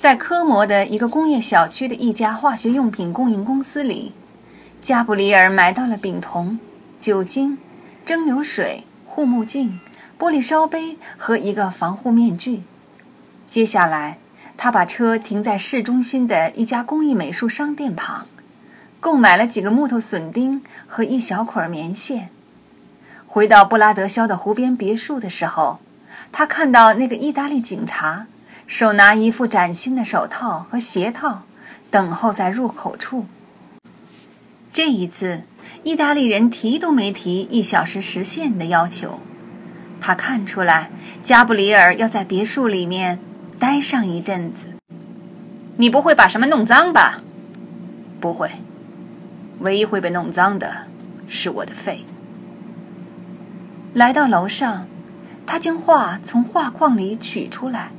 在科摩的一个工业小区的一家化学用品供应公司里，加布里尔买到了丙酮、酒精、蒸馏水、护目镜、玻璃烧杯和一个防护面具。接下来，他把车停在市中心的一家工艺美术商店旁，购买了几个木头笋钉和一小捆棉线。回到布拉德肖的湖边别墅的时候，他看到那个意大利警察手拿一副崭新的手套和鞋套，等候在入口处。这一次，意大利人提都没提一小时时限的要求。他看出来，加布里尔要在别墅里面。待上一阵子，你不会把什么弄脏吧？不会，唯一会被弄脏的是我的肺。来到楼上，他将画从画框里取出来，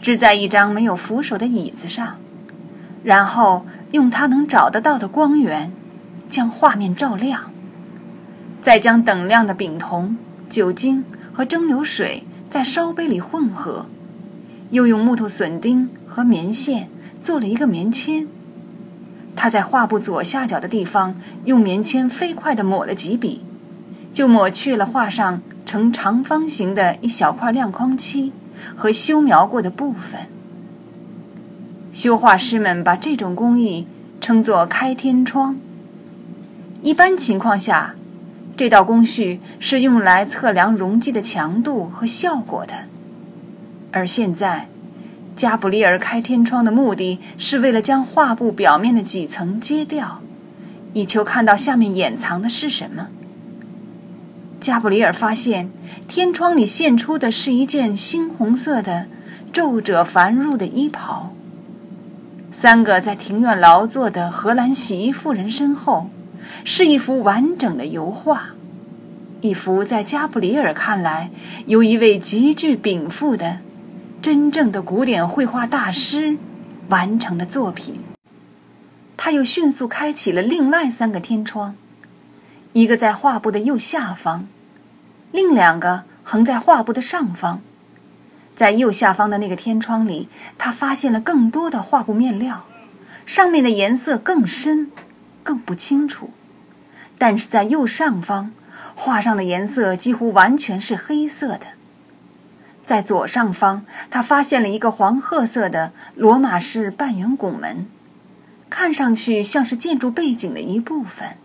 支在一张没有扶手的椅子上，然后用他能找得到的光源将画面照亮，再将等量的丙酮、酒精和蒸馏水在烧杯里混合。又用木头笋钉和棉线做了一个棉签。他在画布左下角的地方用棉签飞快地抹了几笔，就抹去了画上呈长方形的一小块亮框漆和修描过的部分。修画师们把这种工艺称作“开天窗”。一般情况下，这道工序是用来测量溶剂的强度和效果的。而现在，加布里尔开天窗的目的是为了将画布表面的几层揭掉，以求看到下面掩藏的是什么。加布里尔发现，天窗里现出的是一件猩红色的、皱褶繁缛的衣袍。三个在庭院劳作的荷兰洗衣妇人身后，是一幅完整的油画，一幅在加布里尔看来由一位极具禀赋的。真正的古典绘画大师完成的作品。他又迅速开启了另外三个天窗，一个在画布的右下方，另两个横在画布的上方。在右下方的那个天窗里，他发现了更多的画布面料，上面的颜色更深、更不清楚。但是在右上方，画上的颜色几乎完全是黑色的。在左上方，他发现了一个黄褐色的罗马式半圆拱门，看上去像是建筑背景的一部分。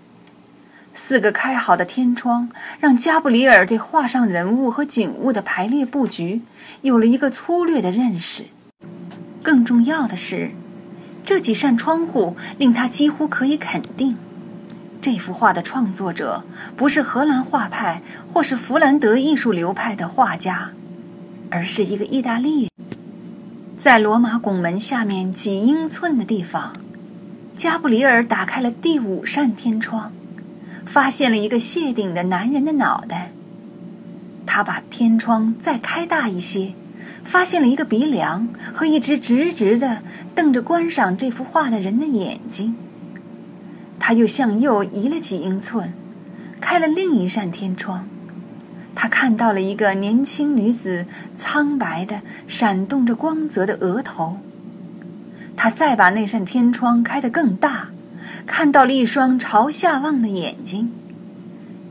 四个开好的天窗让加布里尔对画上人物和景物的排列布局有了一个粗略的认识。更重要的是，这几扇窗户令他几乎可以肯定，这幅画的创作者不是荷兰画派或是弗兰德艺术流派的画家。而是一个意大利人，在罗马拱门下面几英寸的地方，加布里尔打开了第五扇天窗，发现了一个谢顶的男人的脑袋。他把天窗再开大一些，发现了一个鼻梁和一只直直的瞪着观赏这幅画的人的眼睛。他又向右移了几英寸，开了另一扇天窗。他看到了一个年轻女子苍白的、闪动着光泽的额头。他再把那扇天窗开得更大，看到了一双朝下望的眼睛。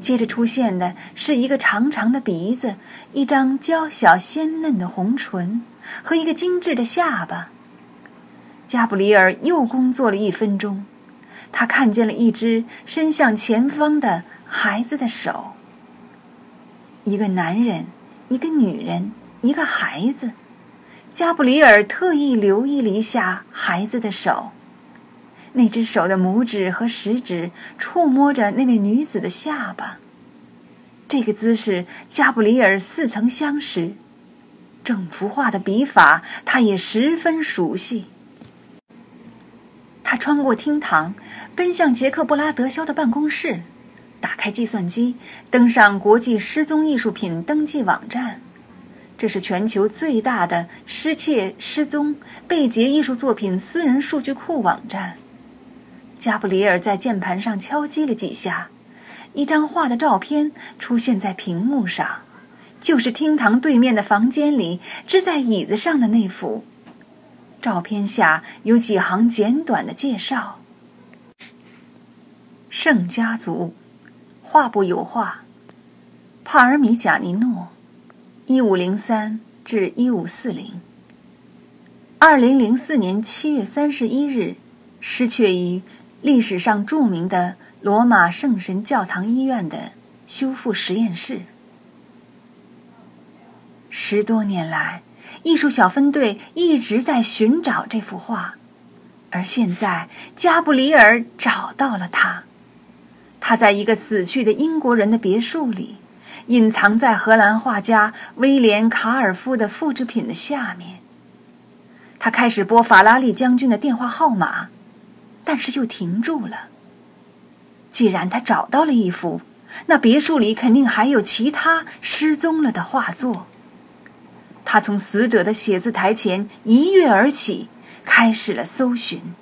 接着出现的是一个长长的鼻子、一张娇小鲜嫩的红唇和一个精致的下巴。加布里尔又工作了一分钟，他看见了一只伸向前方的孩子的手。一个男人，一个女人，一个孩子。加布里尔特意留意了一下孩子的手，那只手的拇指和食指触摸着那位女子的下巴。这个姿势，加布里尔似曾相识。整幅画的笔法，他也十分熟悉。他穿过厅堂，奔向杰克·布拉德肖的办公室。打开计算机，登上国际失踪艺术品登记网站。这是全球最大的失窃、失踪、被劫艺术作品私人数据库网站。加布里尔在键盘上敲击了几下，一张画的照片出现在屏幕上，就是厅堂对面的房间里支在椅子上的那幅。照片下有几行简短的介绍：圣家族，画部有画，帕尔米贾尼诺，一五零三至一五四零。二零零四年七月三十一日，失窃于历史上著名的罗马圣神教堂医院的修复实验室。十多年来。艺术小分队一直在寻找这幅画，而现在加布里尔找到了它。它在一个死去的英国人的别墅里，隐藏在荷兰画家威廉·卡尔夫的复制品的下面。他开始拨法拉利将军的电话号码，但是就停住了。既然他找到了一幅，那别墅里肯定还有其他失踪了的画作。他从死者的写字台前一跃而起，开始了搜寻。